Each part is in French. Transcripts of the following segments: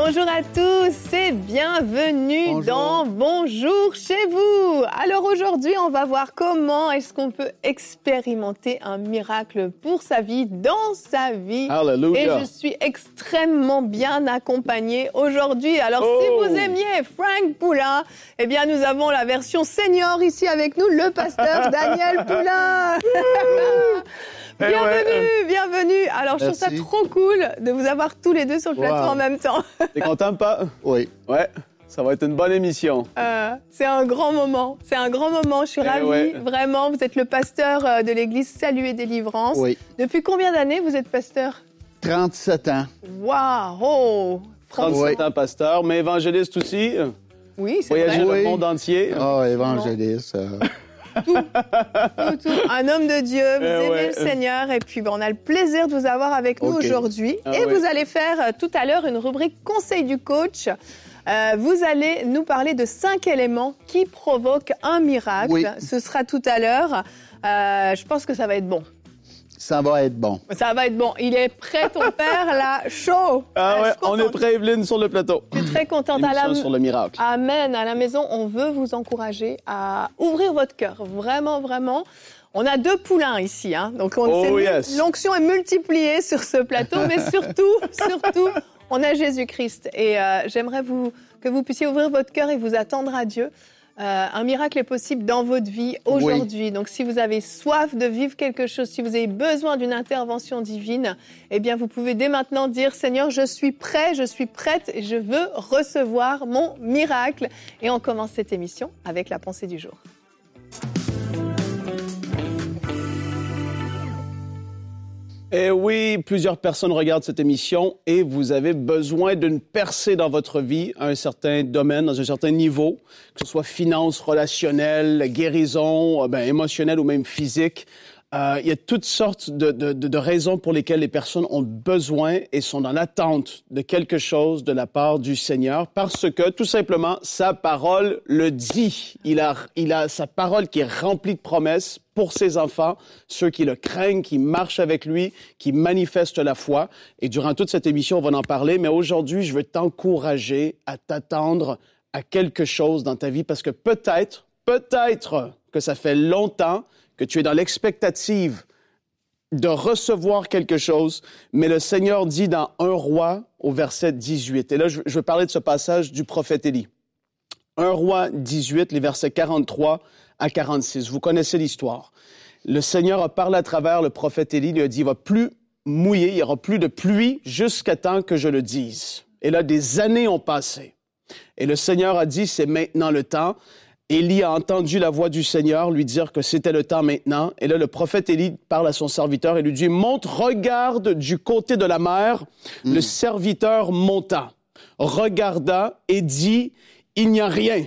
Bonjour à tous et bienvenue Bonjour. dans Bonjour chez vous. Alors aujourd'hui, on va voir comment est-ce qu'on peut expérimenter un miracle pour sa vie, dans sa vie. Et Hallelujah. je suis extrêmement bien accompagnée aujourd'hui. Alors, si Oh. vous aimiez Frank Poulain, eh bien, nous avons la version senior ici avec nous, le pasteur Daniel Poulain. Eh ouais, bienvenue, bienvenue. Alors, je trouve ça trop cool de vous avoir tous les deux sur le plateau Wow. en même temps. T'es content, pas? Oui. Ouais. Ça va être une bonne émission. Euh, c'est un grand moment. C'est un grand moment. Je suis Eh ravie. ouais. Vraiment, vous êtes le pasteur euh, de l'église Salut et Délivrance. Oui. Depuis combien d'années vous êtes pasteur? 37 ans. Waouh! Oh, 37 Oui. ans, pasteur, mais évangéliste aussi. Oui, c'est Voyager vrai. le Oui. monde entier. Oh, évangéliste. euh, Tout, tout. Un homme de Dieu, vous Eh aimez ouais. le Seigneur et puis ben, on a le plaisir de vous avoir avec nous aujourd'hui. Ah et ouais. vous allez faire euh, tout à l'heure une rubrique Conseil du coach. Euh, vous allez nous parler de cinq éléments qui provoquent un miracle. Oui. Ce sera tout à l'heure. Euh, je pense que ça va être bon. Ça va être bon. Ça va être bon. Il est prêt, ton père, là, chaud. Ah ouais, on est prêt, Evelyne, sur le plateau. Je suis très contente. À la, sur le miracle. Amen. À la maison, on veut vous encourager à ouvrir votre cœur. Vraiment, vraiment. On a deux poulains ici, hein. Donc, on Oh, yes. l'onction est multipliée sur ce plateau, mais surtout, surtout, on a Jésus-Christ. Et euh, j'aimerais vous, que vous puissiez ouvrir votre cœur et vous attendre à Dieu. Euh, un miracle est possible dans votre vie aujourd'hui. Donc, si vous avez soif de vivre quelque chose, si vous avez besoin d'une intervention divine, eh bien, vous pouvez dès maintenant dire Seigneur, je suis prêt, je suis prête et je veux recevoir mon miracle. Et on commence cette émission avec la pensée du jour. Eh oui, plusieurs personnes regardent cette émission et vous avez besoin d'une percée dans votre vie à un certain domaine, dans un certain niveau, que ce soit finance, relationnelle, guérison, euh, ben, émotionnelle ou même physique. Euh, il y a toutes sortes de, de- de- raisons pour lesquelles les personnes ont besoin et sont dans l'attente de quelque chose de la part du Seigneur parce que tout simplement sa parole le dit. Il a, il a sa parole qui est remplie de promesses pour ses enfants, ceux qui le craignent, qui marchent avec lui, qui manifestent la foi. Et durant toute cette émission, on va en parler. Mais aujourd'hui, je veux t'encourager à t'attendre à quelque chose dans ta vie parce que peut-être, peut-être que ça fait longtemps que tu es dans l'expectative de recevoir quelque chose, mais le Seigneur dit dans 1 roi au verset 18. Et là, je, veux parler de ce passage du prophète Élie. 1 roi 18, les versets 43 à 46. Vous connaissez l'histoire. Le Seigneur a parlé à travers le prophète Élie, lui a dit, il va plus mouiller, il y aura plus de pluie jusqu'à temps que je le dise. Et là, des années ont passé. Et le Seigneur a dit, c'est maintenant le temps. Élie a entendu la voix du Seigneur lui dire que c'était le temps maintenant. Et là, le prophète Élie parle à son serviteur et lui dit, monte, regarde du côté de la mer. Le serviteur monta, regarda et dit, il n'y a rien.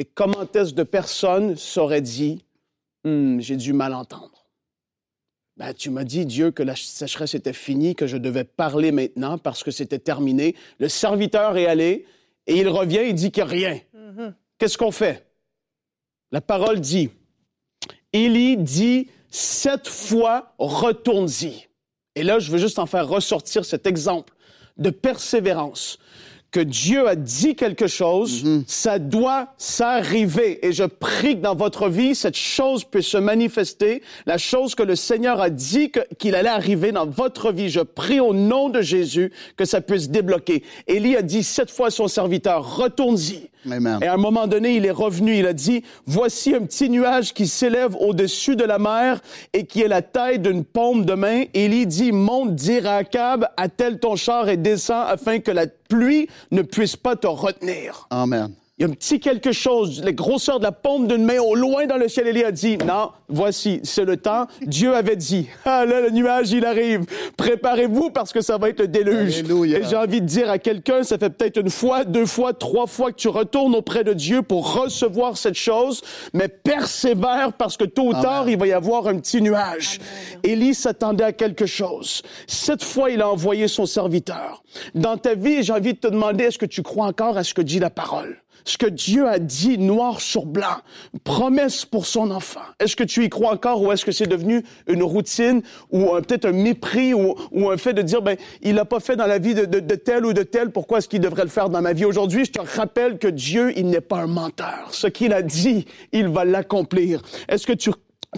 Et comment est-ce de personnes s'auraient dit, Hmm, j'ai dû mal entendre? Ben, tu m'as dit, Dieu, que la sécheresse était finie, que je devais parler maintenant parce que c'était terminé. Le serviteur est allé et il revient, il dit qu'il n'y a rien. Qu'est-ce qu'on fait? La parole dit, Élie dit sept fois, retourne-y. Et là, je veux juste en faire ressortir cet exemple de persévérance. Que Dieu a dit quelque chose, ça doit s'arriver. Et je prie que dans votre vie, cette chose puisse se manifester. La chose que le Seigneur a dit qu'il allait arriver dans votre vie, je prie au nom de Jésus que ça puisse débloquer. Élie a dit sept fois à son serviteur, retourne-y. Amen. Et à un moment donné, il est revenu, il a dit, voici un petit nuage qui s'élève au-dessus de la mer et qui est la taille d'une paume de main. Élie dit, monte, dire à Akab, attelle ton char et descends afin que la pluie ne puisse pas te retenir. Amen. Il y a un petit quelque chose, la grosseur de la paume d'une main au loin dans le ciel. Élie a dit, non, voici, c'est le temps. Dieu avait dit, ah là, le nuage, il arrive. Préparez-vous parce que ça va être le déluge. Alléluia. Et j'ai envie de dire à quelqu'un, ça fait peut-être une fois, deux fois, trois fois que tu retournes auprès de Dieu pour recevoir cette chose, mais persévère parce que tôt ou tard, il va y avoir un petit nuage. Élie s'attendait à quelque chose. Cette fois, il a envoyé son serviteur. Dans ta vie, j'ai envie de te demander, est-ce que tu crois encore à ce que dit la parole? Ce que Dieu a dit noir sur blanc, promesse pour son enfant. Est-ce que tu y crois encore ou est-ce que c'est devenu une routine ou un- peut-être un mépris ou, un fait de dire, ben, il l'a pas fait dans la vie de- de tel ou de tel, pourquoi est-ce qu'il devrait le faire dans ma vie? Aujourd'hui, je te rappelle que Dieu, il n'est pas un menteur. Ce qu'il a dit, il va l'accomplir. Est-ce que tu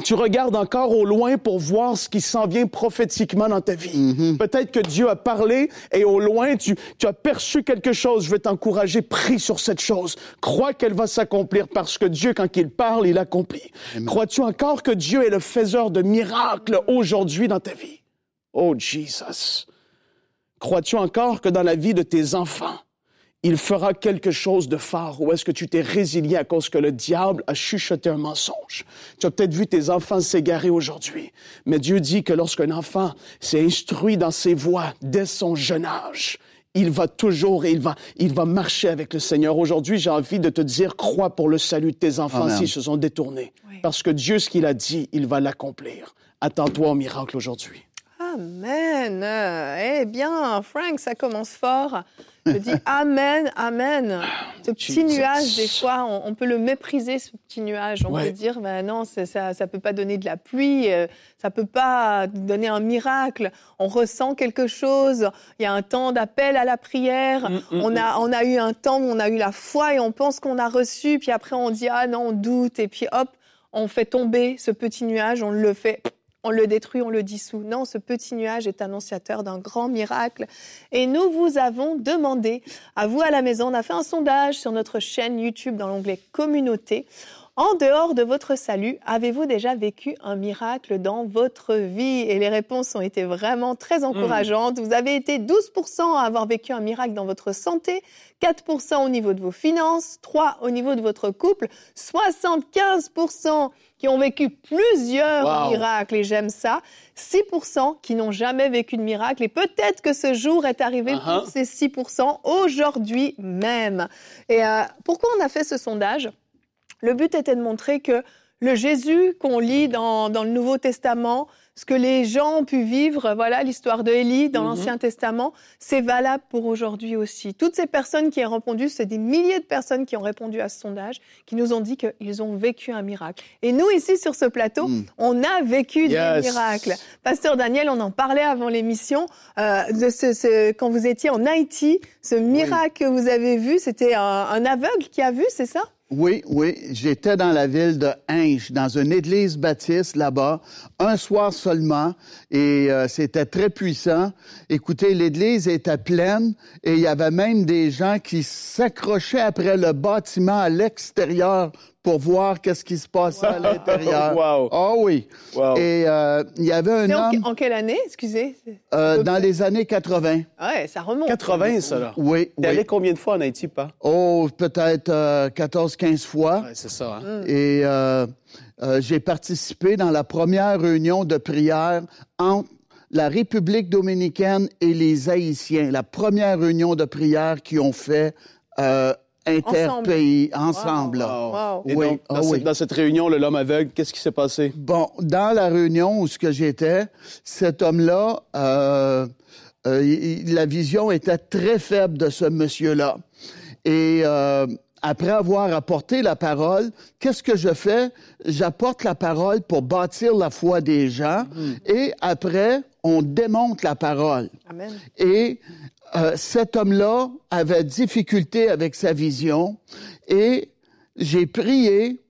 tu regardes encore au loin pour voir ce qui s'en vient prophétiquement dans ta vie. Peut-être que Dieu a parlé et au loin, tu, tu as perçu quelque chose. Je vais t'encourager, prie sur cette chose. Crois qu'elle va s'accomplir parce que Dieu, quand il parle, il accomplit. Crois-tu encore que Dieu est le faiseur de miracles aujourd'hui dans ta vie? Oh, Jesus. Crois-tu encore que dans la vie de tes enfants, il fera quelque chose de fort ou est-ce que tu t'es résilié à cause que le diable a chuchoté un mensonge? Tu as peut-être vu tes enfants s'égarer aujourd'hui, mais Dieu dit que lorsqu'un enfant s'est instruit dans ses voies dès son jeune âge, il va toujours et il va, il va marcher avec le Seigneur. Aujourd'hui, j'ai envie de te dire, crois pour le salut de tes enfants Amen. s'ils se sont détournés. Oui. Parce que Dieu, ce qu'il a dit, il va l'accomplir. Attends-toi au miracle aujourd'hui. Amen. Eh bien, Frank, ça commence fort. Je dis Amen, Amen. Ce petit nuage, des fois, on, on peut le mépriser, ce petit nuage. On Ouais. peut dire, ben non, ça ne peut pas donner de la pluie, euh, ça peut pas donner un miracle. On ressent quelque chose. Il y a un temps d'appel à la prière. Mm, mm, on, a, on a eu un temps où on a eu la foi et on pense qu'on a reçu. Puis après, on dit, ah non, on doute. Et puis hop, on fait tomber ce petit nuage, on le fait on le détruit, on le dissout. Non, ce petit nuage est annonciateur d'un grand miracle. Et nous vous avons demandé, à vous à la maison, on a fait un sondage sur notre chaîne YouTube dans l'onglet Communauté. En dehors de votre salut, avez-vous déjà vécu un miracle dans votre vie? Et les réponses ont été vraiment très encourageantes. Vous avez été 12% à avoir vécu un miracle dans votre santé, 4% au niveau de vos finances, 3% au niveau de votre couple, 75% qui ont vécu plusieurs Wow. miracles, et j'aime ça, 6% qui n'ont jamais vécu de miracle, et peut-être que ce jour est arrivé Uh-huh. pour ces 6% aujourd'hui même. Et euh, pourquoi on a fait ce sondage? Le but était de montrer que le Jésus qu'on lit dans, dans le Nouveau Testament, ce que les gens ont pu vivre, voilà l'histoire de Élie dans Mhm. l'Ancien Testament, c'est valable pour aujourd'hui aussi. Toutes ces personnes qui ont répondu, c'est des milliers de personnes qui ont répondu à ce sondage, qui nous ont dit qu'ils ont vécu un miracle. Et nous, ici, sur ce plateau, Mm. on a vécu des miracles. Pasteur Daniel, on en parlait avant l'émission, euh, de ce, ce- quand vous étiez en Haïti, ce miracle que vous avez vu, c'était un, un aveugle qui a vu, c'est ça? Oui, oui. J'étais dans la ville de Hinche, dans une église baptiste là-bas, un soir seulement, et euh, c'était très puissant. Écoutez, l'église était pleine, et il y avait même des gens qui s'accrochaient après le bâtiment à l'extérieur pour voir qu'est-ce qui se passait à l'intérieur. Wow. Ah oui. Wow. Et euh, il y avait un C'est en, homme en quelle année, excusez? Euh, dans les années 80. Ouais, ça remonte. 80, ça, là. Oui, T'es allé oui. combien de fois en Haïti, pas? Oh, peut-être euh, 14-15 fois. Ouais, c'est ça, hein? Et euh, euh, j'ai participé dans la première réunion de prière entre la République dominicaine et les Haïtiens. La première réunion de prière qu'ils ont fait euh, interpays, ensemble. Wow. Et Oui, donc, dans, ah cette, oui. dans cette réunion, le l'homme aveugle, qu'est-ce qui s'est passé? Bon, dans la réunion où ce que j'étais, cet homme-là, euh, euh, la vision était très faible de ce monsieur-là. Et euh, après avoir apporté la parole, qu'est-ce que je fais? J'apporte la parole pour bâtir la foi des gens et après, on démonte la parole. Amen. Et euh, cet homme-là avait difficulté avec sa vision et j'ai prié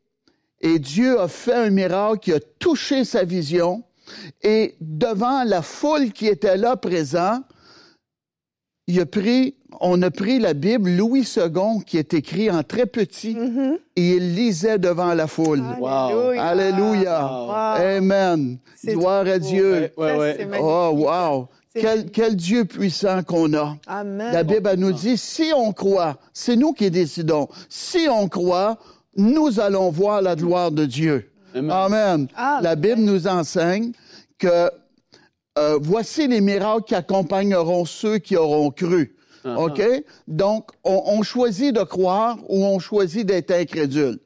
et Dieu a fait un miracle qui a touché sa vision et devant la foule qui était là présent, il a pris, on a pris la Bible Louis II qui est écrit en très petit Mhm. et il lisait devant la foule. Wow. Alléluia. Wow. Amen. Gloire à beau. Dieu. Ouais, ouais, ouais. Oh, wow. Quel, quel Dieu puissant qu'on a. Amen. La Bible elle nous dit, si on croit, c'est nous qui décidons. Si on croit, nous allons voir la gloire de Dieu. Amen. Amen. Amen. La Bible nous enseigne que euh, voici les miracles qui accompagneront ceux qui auront cru. Uh-huh. OK? Donc, on, on choisit de croire ou on choisit d'être incrédule.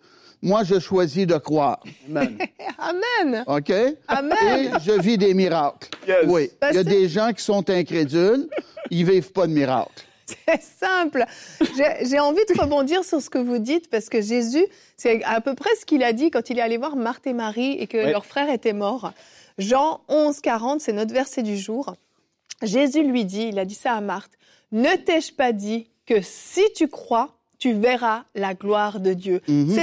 Moi, je choisis de croire. Amen. Amen. OK? Amen. Et je vis des miracles. Yes. Oui. Il y a des gens qui sont incrédules, ils vivent pas de miracles. C'est simple. J'ai envie de rebondir sur ce que vous dites parce que Jésus, c'est à peu près ce qu'il a dit quand il est allé voir Marthe et Marie et que Ouais. leur frère était mort. Jean 11, 40, c'est notre verset du jour. Jésus lui dit, il a dit ça à Marthe, ne t'ai-je pas dit que si tu crois, tu verras la gloire de Dieu. Mhm.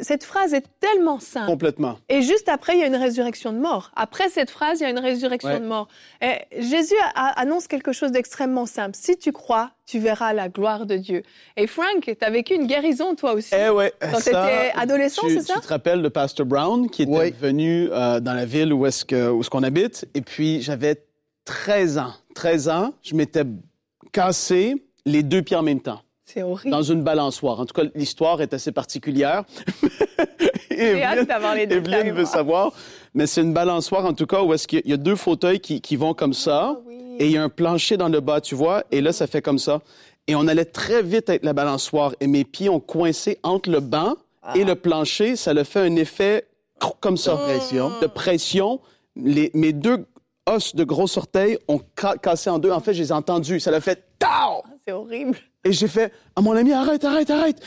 Cette phrase est tellement simple. Complètement. Et juste après, il y a une résurrection de mort. Après cette phrase, il y a une résurrection Ouais. de mort. Et Jésus a- annonce quelque chose d'extrêmement simple. Si tu crois, tu verras la gloire de Dieu. Et Frank, tu as vécu une guérison toi aussi. Eh ouais, Quand ça, t'étais adolescent, tu, c'est ça? Tu te rappelles de Pastor Brown qui était venu euh, dans la ville où est-ce que où est-ce qu'on habite et puis j'avais 13 ans. 13 ans, je m'étais cassé les deux pieds en même temps C'est horrible. dans une balançoire. En tout cas, l'histoire est assez particulière. Les détails. Evelyne veut savoir, mais c'est une balançoire en tout cas où est-ce qu'il y a- il y a deux fauteuils qui, qui vont comme ça Ah oui. et il y a un plancher dans le bas, tu vois, et là ça fait comme ça. Et on allait très vite avec la balançoire et mes pieds ont coincé entre le banc Ah. et le plancher, ça le fait un effet comme ça, Pression. de pression. Les, mes deux os de gros orteils ont ca- cassé en deux. En fait, je les ai entendus. Ça l'a fait tao! C'est horrible. Et j'ai fait à mon ami, arrête, arrête, arrête.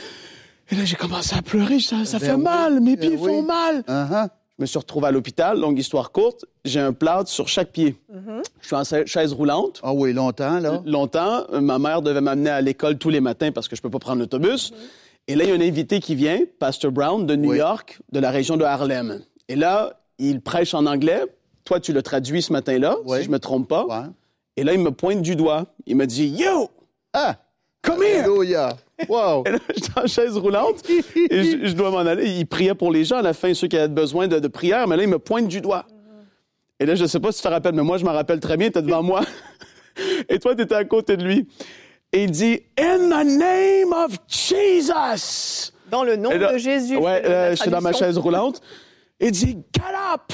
Et là, j'ai commencé à pleurer. Ça, ça Ben fait oui, mal. Mes ben pieds oui. font mal. Uh-huh. Je me suis retrouvé à l'hôpital. Longue histoire courte. J'ai un plâtre sur chaque pied. Je suis en chaise roulante. Ah oui, longtemps, là. Longtemps, ma mère devait m'amener à l'école tous les matins parce que je peux pas prendre l'autobus. Et là, il y a un invité qui vient, Pastor Brown, de New Oui. York, de la région de Harlem. Et là, il prêche en anglais. Toi, tu le traduis ce matin-là, Oui. si je me trompe pas. Ouais. Et là, il me pointe du doigt. Il me dit, Yo, Ah! come here! Alléluia! Wow! Et là, j'étais en chaise roulante et je, je dois m'en aller. Il priait pour les gens à la fin, ceux qui avaient besoin de, de prière, mais là, il me pointe du doigt. Et là, je sais pas si tu te rappelles, mais moi, je m'en rappelle très bien, tu devant moi. Et toi, tu étais à côté de lui. Et il dit, In the name of Jesus! Dans le nom là- de Jésus. Ouais, euh, j'étais dans ma chaise roulante. Il dit, Get up!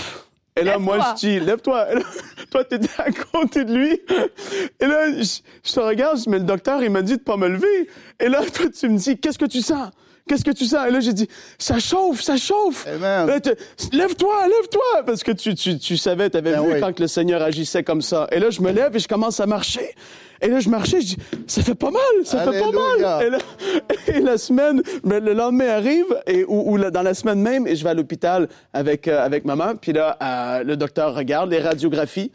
Et là, moi, je dis, lève-toi. Là, toi, t'étais à côté de lui. Et là, je, je te regarde, mais le docteur, il m'a dit de pas me lever. Et là, toi, tu me dis, qu'est-ce que tu sens? Qu'est-ce que tu sens? Et là, j'ai dit, ça chauffe, ça chauffe. Tu- lève-toi, lève-toi. Parce que tu, tu, tu savais, tu avais Ben vu oui. quand que le Seigneur agissait comme ça. Et là, je me lève et je commence à marcher. Et là, je marchais, je dis, ça fait pas mal, ça fait pas mal. Et, là, et la semaine, ben, le lendemain arrive, et, ou, dans la semaine même, et je vais à l'hôpital avec, euh, avec maman. Puis là, euh, le docteur regarde les radiographies.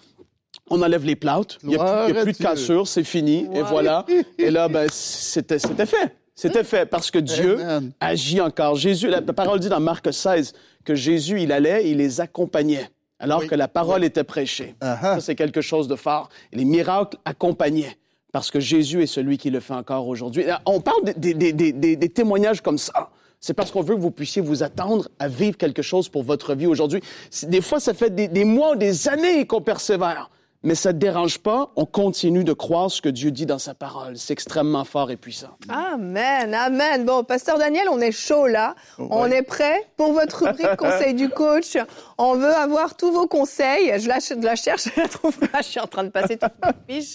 On enlève les plâtres. Il n'y a, plus- a de cassure, c'est fini. Et voilà. Et là, ben, c'était fait. C'était fait parce que Dieu Amen. agit encore. Jésus, la, parole dit dans Marc 16 que Jésus, il allait, il les accompagnait alors Oui. que la parole était prêchée. Uh-huh. Ça, c'est quelque chose de fort. Les miracles accompagnaient parce que Jésus est celui qui le fait encore aujourd'hui. On parle des, des- des- des- des témoignages comme ça. C'est parce qu'on veut que vous puissiez vous attendre à vivre quelque chose pour votre vie aujourd'hui. Des fois, ça fait des, des mois ou des années qu'on persévère. Mais ça ne dérange pas, on continue de croire ce que Dieu dit dans sa parole. C'est extrêmement fort et puissant. Amen, amen. Bon, Pasteur Daniel, on est chaud là. On est prêt pour votre rubrique Conseil du coach? On veut avoir tous vos conseils. Je la, je la cherche, je la trouve pas. Je suis en train de passer toute ma fiche.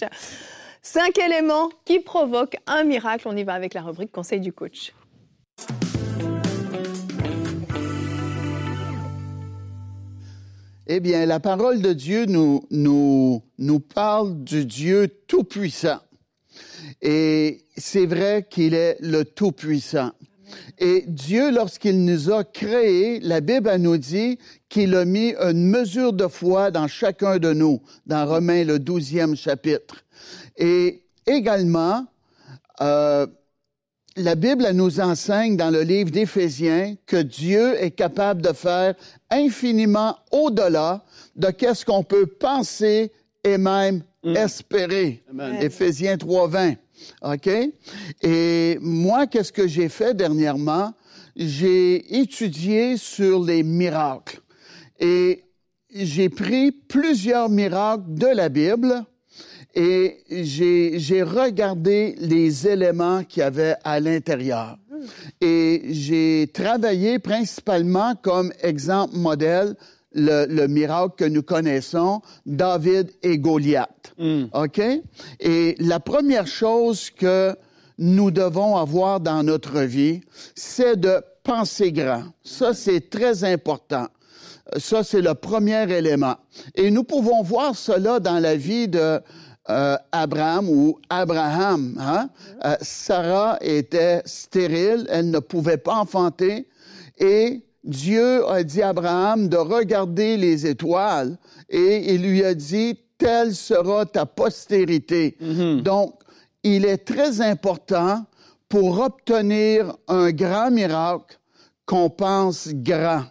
Cinq éléments qui provoquent un miracle. On y va avec la rubrique Conseil du coach. Eh bien, la parole de Dieu nous, nous, nous parle du Dieu Tout-Puissant. Et c'est vrai qu'il est le Tout-Puissant. Et Dieu, lorsqu'il nous a créés, la Bible nous dit qu'il a mis une mesure de foi dans chacun de nous, dans Romains le douzième chapitre. Et également, euh, la Bible elle nous enseigne dans le livre d'Éphésiens que Dieu est capable de faire infiniment au-delà de qu'est-ce qu'on peut penser et même espérer. Amen. Éphésiens 3.20. OK? Et moi, qu'est-ce que j'ai fait dernièrement? J'ai étudié sur les miracles. Et j'ai pris plusieurs miracles de la Bible et j'ai regardé les éléments qu'il y avait à l'intérieur. Et j'ai travaillé principalement comme exemple modèle le, le miracle que nous connaissons, David et Goliath. OK? Et la première chose que nous devons avoir dans notre vie, c'est de penser grand. Ça, c'est très important. Ça, c'est le premier élément. Et nous pouvons voir cela dans la vie de euh, Abraham ou Abraham. Hein? Euh, Sarah était stérile, elle ne pouvait pas enfanter. Et Dieu a dit à Abraham de regarder les étoiles et il lui a dit, telle sera ta postérité. Donc, il est très important pour obtenir un grand miracle qu'on pense grand.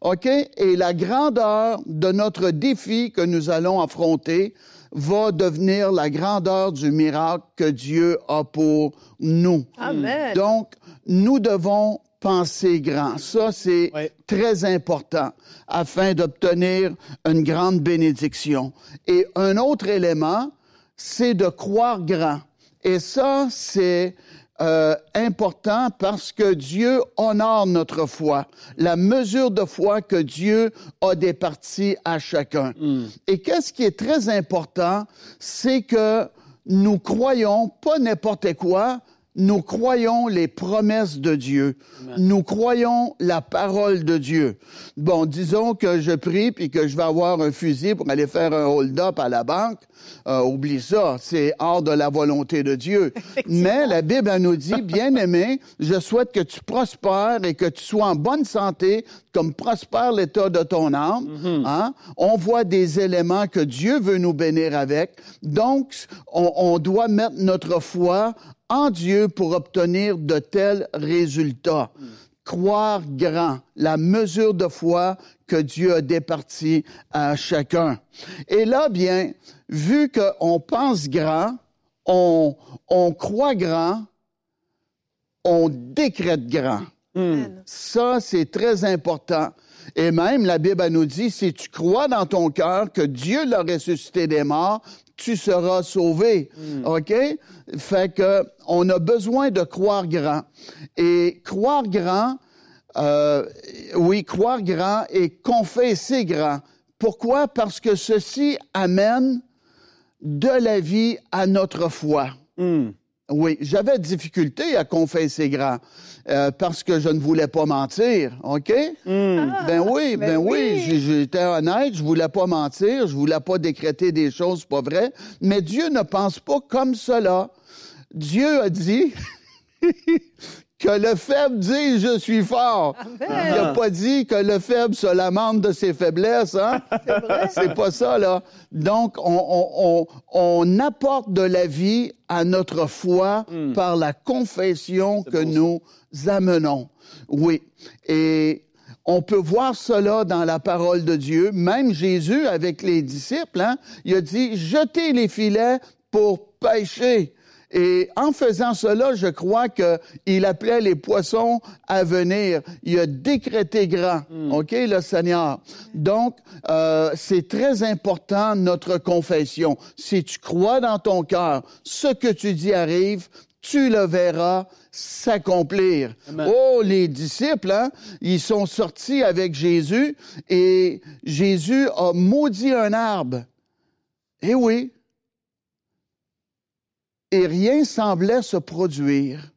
OK? Et la grandeur de notre défi que nous allons affronter va devenir la grandeur du miracle que Dieu a pour nous. Amen. Donc, nous devons penser grand. Ça, c'est Oui. très important afin d'obtenir une grande bénédiction. Et un autre élément, c'est de croire grand. Et ça, c'est euh, important parce que Dieu honore notre foi, la mesure de foi que Dieu a départie à chacun. Et qu'est-ce qui est très important, c'est que nous croyons pas n'importe quoi, nous croyons les promesses de Dieu. Nous croyons la parole de Dieu. Bon, disons que je prie puis que je vais avoir un fusil pour aller faire un hold-up à la banque. Euh, oublie ça, c'est hors de la volonté de Dieu. Mais la Bible elle nous dit, bien aimé, je souhaite que tu prospères et que tu sois en bonne santé, comme prospère l'état de ton âme. Hein? On voit des éléments que Dieu veut nous bénir avec. Donc, on, on doit mettre notre foi en Dieu pour obtenir de tels résultats. Croire grand, la mesure de foi que Dieu a départie à chacun. Et là, bien, vu qu'on pense grand, on, on croit grand, on décrète grand. Ça, c'est très important. Et même, la Bible nous dit, si tu crois dans ton cœur que Dieu l'a ressuscité des morts, tu seras sauvé. OK? Fait que, on a besoin de croire grand. Et croire grand, euh, oui, croire grand et confesser grand. Pourquoi? Parce que ceci amène de la vie à notre foi. Oui, j'avais difficulté à confesser grand euh, parce que je ne voulais pas mentir, OK? ben oui, ben, ben oui, oui. j'étais honnête, je voulais pas mentir, je voulais pas décréter des choses pas vraies, mais Dieu ne pense pas comme cela. Dieu a dit que le faible dit je suis fort. Il n'a pas dit que le faible se lamente de ses faiblesses, hein? C'est pas ça, là. Donc, on, on, on, on apporte de la vie à notre foi par la confession que nous amenons. Oui. Et on peut voir cela dans la parole de Dieu. Même Jésus, avec les disciples, hein, il a dit, jetez les filets pour pêcher. Et en faisant cela, je crois qu'il appelait les poissons à venir. Il a décrété grand, OK, le Seigneur. Donc, euh, c'est très important, notre confession. Si tu crois dans ton cœur, ce que tu dis arrive, tu le verras s'accomplir. Oh, les disciples, hein, ils sont sortis avec Jésus et Jésus a maudit un arbre. Eh oui, et rien semblait se produire.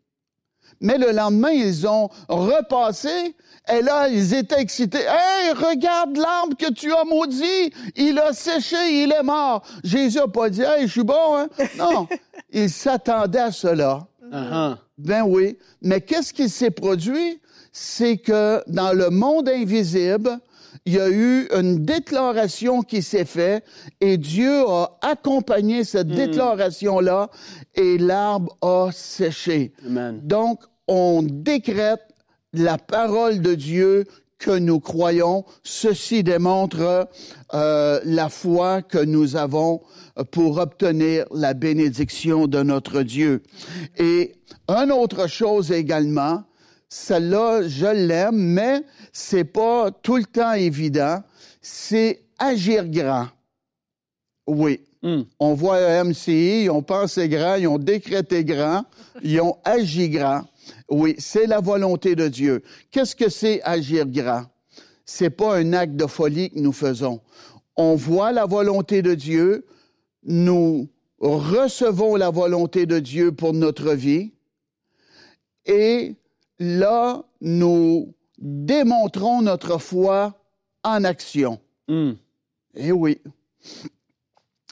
Mais le lendemain, ils ont repassé et là, ils étaient excités. Hey, regarde l'arbre que tu as maudit. Il a séché, il est mort. Jésus n'a pas dit, hey, je suis bon, hein? Non. il s'attendait à cela. Uh-huh. Ben oui. Mais qu'est-ce qui s'est produit? C'est que dans le monde invisible, il y a eu une déclaration qui s'est faite et Dieu a accompagné cette déclaration-là et l'arbre a séché. Amen. Donc, on décrète la parole de Dieu que nous croyons. Ceci démontre euh, la foi que nous avons pour obtenir la bénédiction de notre Dieu. Et une autre chose également, celle-là, je l'aime, mais c'est pas tout le temps évident, c'est agir grand. Oui. Hmm. On voit un MCI, ils ont pensé grand, ils ont décrété grand, ils ont agi grand. Oui, c'est la volonté de Dieu. Qu'est-ce que c'est agir grand? C'est pas un acte de folie que nous faisons. On voit la volonté de Dieu, nous recevons la volonté de Dieu pour notre vie, et là, nous démontrons notre foi en action. Hmm. Eh oui,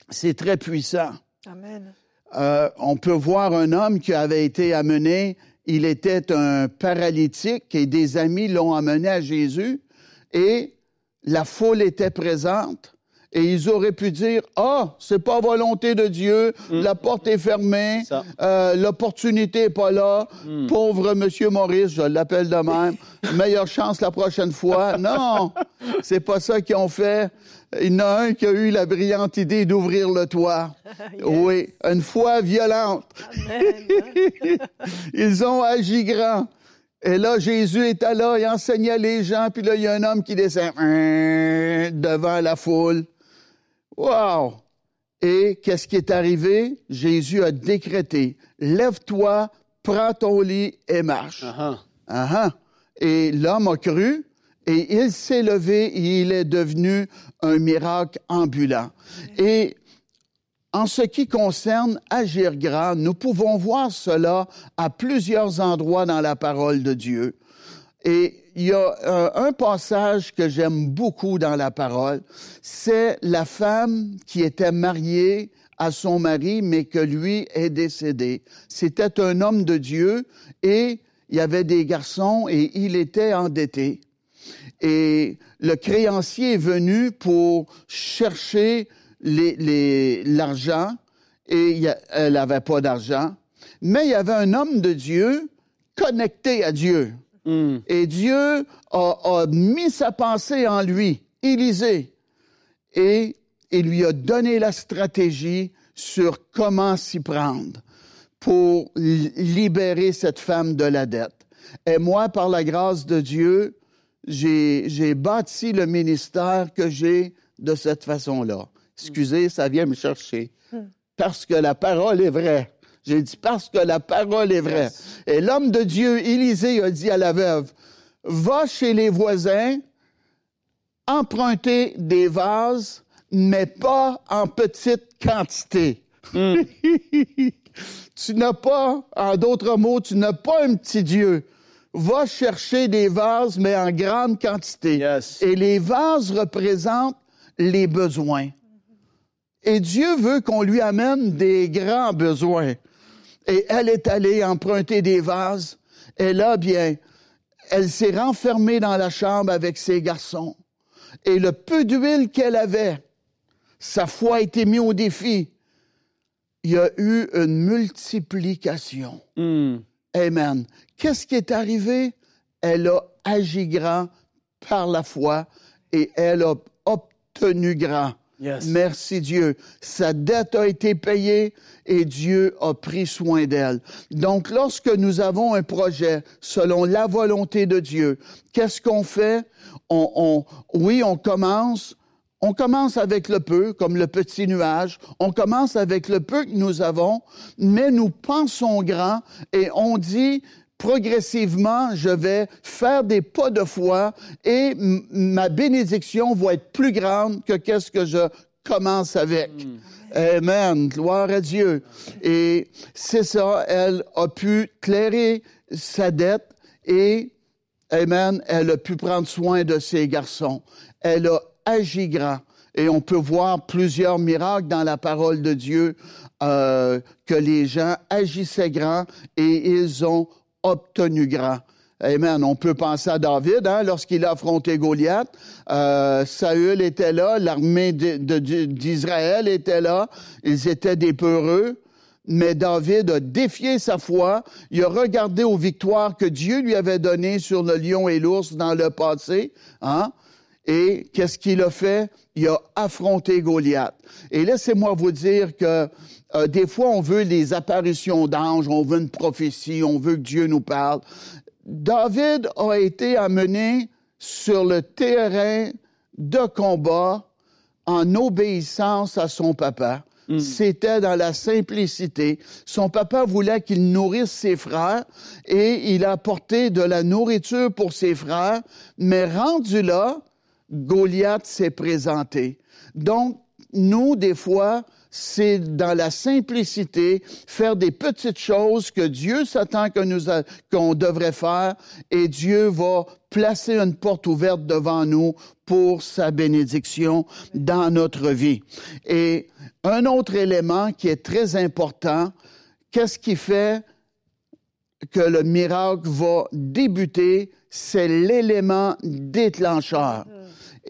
c'est très puissant. Amen. Euh, on peut voir un homme qui avait été amené, il était un paralytique et des amis l'ont amené à Jésus et la foule était présente et ils auraient pu dire ah c'est pas volonté de Dieu, la porte est fermée, euh, l'opportunité est pas là, pauvre Monsieur Maurice, je l'appelle de même, meilleure chance la prochaine fois. Non, c'est pas ça qu'ils ont fait. Il y en a un qui a eu la brillante idée d'ouvrir le toit. Oui, une foi violente. Ils ont agi grand. Et là, Jésus était là, il enseignait les gens, puis là, il y a un homme qui descend hein, devant la foule. Wow! Et qu'est-ce qui est arrivé? Jésus a décrété, lève-toi, prends ton lit et marche. Ah ah. Et l'homme a cru et il s'est levé et il est devenu un miracle ambulant. Et en ce qui concerne agir grand, nous pouvons voir cela à plusieurs endroits dans la parole de Dieu. Et il y a euh, un passage que j'aime beaucoup dans la parole, c'est la femme qui était mariée à son mari, mais que lui est décédé. C'était un homme de Dieu et il y avait des garçons et il était endetté. Et le créancier est venu pour chercher l'argent et elle n'avait pas d'argent. Mais il y avait un homme de Dieu connecté à Dieu. Hmm. Et Dieu a, a mis sa pensée en lui, Élisée, et il lui a donné la stratégie sur comment s'y prendre pour li- libérer cette femme de la dette. Et moi, par la grâce de Dieu, j'ai j'ai bâti le ministère que j'ai de cette façon-là. Excusez, ça vient me chercher. Parce que la parole est vraie. J'ai dit parce que la parole est vraie. Et l'homme de Dieu, Élisée, a dit à la veuve, va chez les voisins, emprunter des vases, mais pas en petite quantité. tu n'as pas, en d'autres mots, tu n'as pas un petit Dieu. Va chercher des vases, mais en grande quantité. Yes. Et les vases représentent les besoins. Et Dieu veut qu'on lui amène des grands besoins. Et elle est allée emprunter des vases. Et là, bien, elle s'est renfermée dans la chambre avec ses garçons. Et le peu d'huile qu'elle avait, sa foi a été mise au défi. Il y a eu une multiplication. Hmm. Amen. Qu'est-ce qui est arrivé? Elle a agi grand par la foi et elle a obtenu grand. Merci Dieu. Sa dette a été payée et Dieu a pris soin d'elle. Donc, lorsque nous avons un projet selon la volonté de Dieu, qu'est-ce qu'on fait? On, on- oui, on commence. On commence avec le peu, comme le petit nuage. On commence avec le peu que nous avons, mais nous pensons grand et on dit progressivement, je vais faire des pas de foi et ma bénédiction va être plus grande que qu'est-ce que je commence avec. Amen. Gloire à Dieu. Et c'est ça, elle a pu clairer sa dette et, Amen, elle a pu prendre soin de ses garçons. Elle a agi grand. Et on peut voir plusieurs miracles dans la parole de Dieu euh, que les gens agissaient grand et ils ont obtenu grand. Amen. On peut penser à David, hein, lorsqu'il a affronté Goliath. Euh, Saül était là, l'armée d'Israël était là. Ils étaient des peureux. Mais David a défié sa foi. Il a regardé aux victoires que Dieu lui avait données sur le lion et l'ours dans le passé. Hein? Et qu'est-ce qu'il a fait? Il a affronté Goliath. Et laissez-moi vous dire que euh, des fois, on veut les apparitions d'anges, on veut une prophétie, on veut que Dieu nous parle. David a été amené sur le terrain de combat en obéissance à son papa. c'était dans la simplicité. Son papa voulait qu'il nourrisse ses frères et il a apporté de la nourriture pour ses frères, mais rendu là, Goliath s'est présenté. Donc, nous, des fois, c'est dans la simplicité, faire des petites choses que Dieu s'attend que qu'on devrait faire et Dieu va placer une porte ouverte devant nous pour sa bénédiction dans notre vie. Et un autre élément qui est très important, qu'est-ce qui fait que le miracle va débuter, c'est l'élément déclencheur.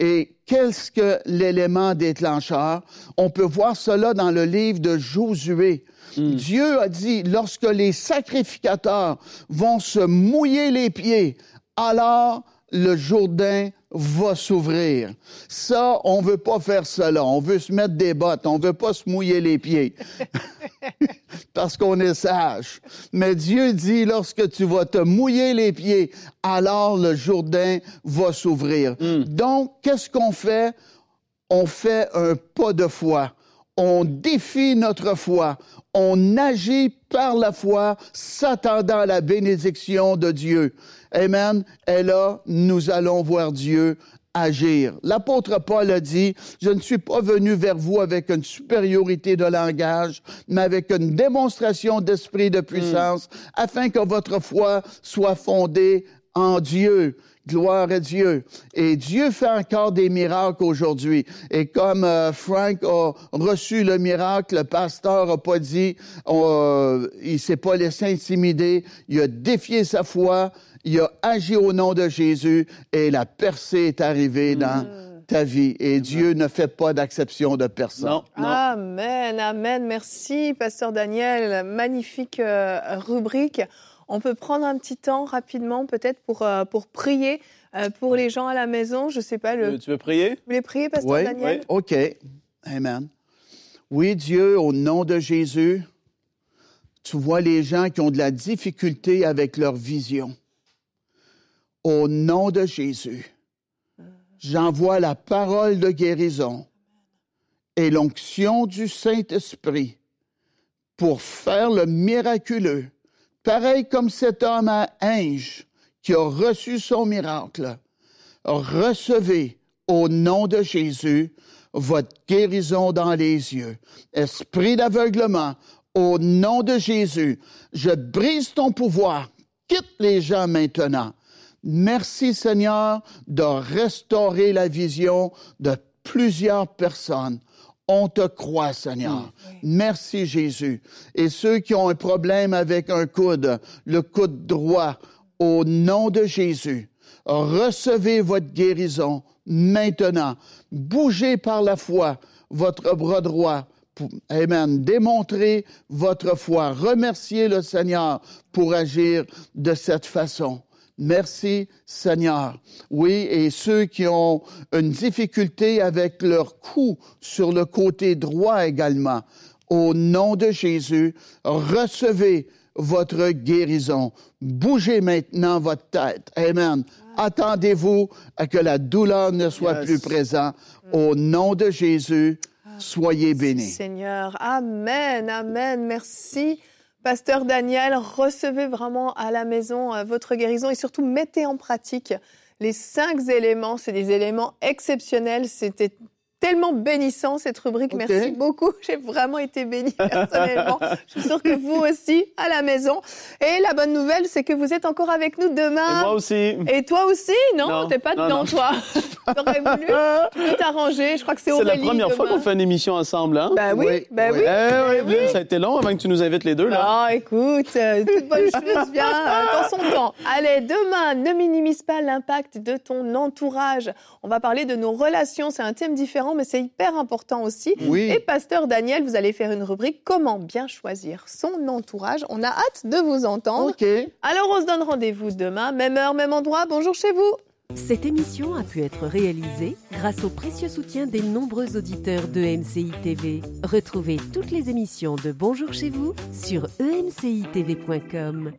Et qu'est-ce que l'élément déclencheur? On peut voir cela dans le livre de Josué. Hmm. Dieu a dit, lorsque les sacrificateurs vont se mouiller les pieds, alors le Jourdain va s'ouvrir. Ça, on veut pas faire cela. On veut se mettre des bottes. On veut pas se mouiller les pieds. Parce qu'on est sage. Mais Dieu dit, lorsque tu vas te mouiller les pieds, alors le Jourdain va s'ouvrir. Hmm. Donc, qu'est-ce qu'on fait? On fait un pas de foi. On défie notre foi. On agit par la foi, s'attendant à la bénédiction de Dieu. Amen. Et là, nous allons voir Dieu agir. L'apôtre Paul a dit, je ne suis pas venu vers vous avec une supériorité de langage, mais avec une démonstration d'esprit de puissance, afin que votre foi soit fondée en Dieu. Gloire à Dieu. Et Dieu fait encore des miracles aujourd'hui. Et comme euh, Frank a reçu le miracle, le pasteur a pas dit, euh, il s'est pas laissé intimider, il a défié sa foi, il a agi au nom de Jésus et la percée est arrivée dans mm. ta vie. Et Dieu ne fait pas d'acception de personne. Amen, amen. Merci, pasteur Daniel. Magnifique euh, rubrique. On peut prendre un petit temps rapidement peut-être pour, euh, pour prier euh, pour les gens à la maison. Je ne sais pas. Le... Tu veux prier? Vous voulez prier, pasteur oui, Daniel? Oui. OK. Amen. Oui, Dieu, au nom de Jésus, tu vois les gens qui ont de la difficulté avec leur vision. Au nom de Jésus, j'envoie la parole de guérison et l'onction du Saint-Esprit pour faire le miraculeux, pareil comme cet homme à Inge qui a reçu son miracle. Recevez au nom de Jésus votre guérison dans les yeux. Esprit d'aveuglement, au nom de Jésus, je brise ton pouvoir. Quitte les gens maintenant Merci Seigneur de restaurer la vision de plusieurs personnes. On te croit, Seigneur. Merci, Jésus. Et ceux qui ont un problème avec un coude, le coude droit, au nom de Jésus, recevez votre guérison maintenant. Bougez par la foi votre bras droit. Amen. Démontrez votre foi. Remerciez le Seigneur pour agir de cette façon. Merci Seigneur. Oui, et ceux qui ont une difficulté avec leur cou sur le côté droit également, au nom de Jésus, recevez votre guérison. Bougez maintenant votre tête. Amen. Attendez-vous à que la douleur ne soit plus présente. Au nom de Jésus, soyez bénis. Seigneur. Amen. Amen. Merci. Pasteur Daniel, recevez vraiment à la maison euh, votre guérison et surtout mettez en pratique les cinq éléments. C'est des éléments exceptionnels. C'était tellement bénissant cette rubrique. Merci beaucoup. J'ai vraiment été bénie personnellement. Je suis sûre que vous aussi à la maison. Et la bonne nouvelle, c'est que vous êtes encore avec nous demain. Et moi aussi. Et toi aussi Non, t'es pas dedans, toi. T'aurais voulu t'arranger. Je crois que c'est C'est la première fois qu'on fait une émission ensemble, hein? Ben oui, ben oui. Eh oui, Ça a été long avant que tu nous invites les deux, là. Ah, écoute, euh, toute bonne chose vient euh, dans son temps. Allez, demain, ne minimise pas l'impact de ton entourage. On va parler de nos relations. C'est un thème différent mais c'est hyper important aussi. Oui. Et Pasteur Daniel, vous allez faire une rubrique Comment bien choisir son entourage. On a hâte de vous entendre. OK. Alors, on se donne rendez-vous demain, même heure, même endroit. Bonjour chez vous. Cette émission a pu être réalisée grâce au précieux soutien des nombreux auditeurs de MCI TV. Retrouvez toutes les émissions de Bonjour chez vous sur emcitv.com.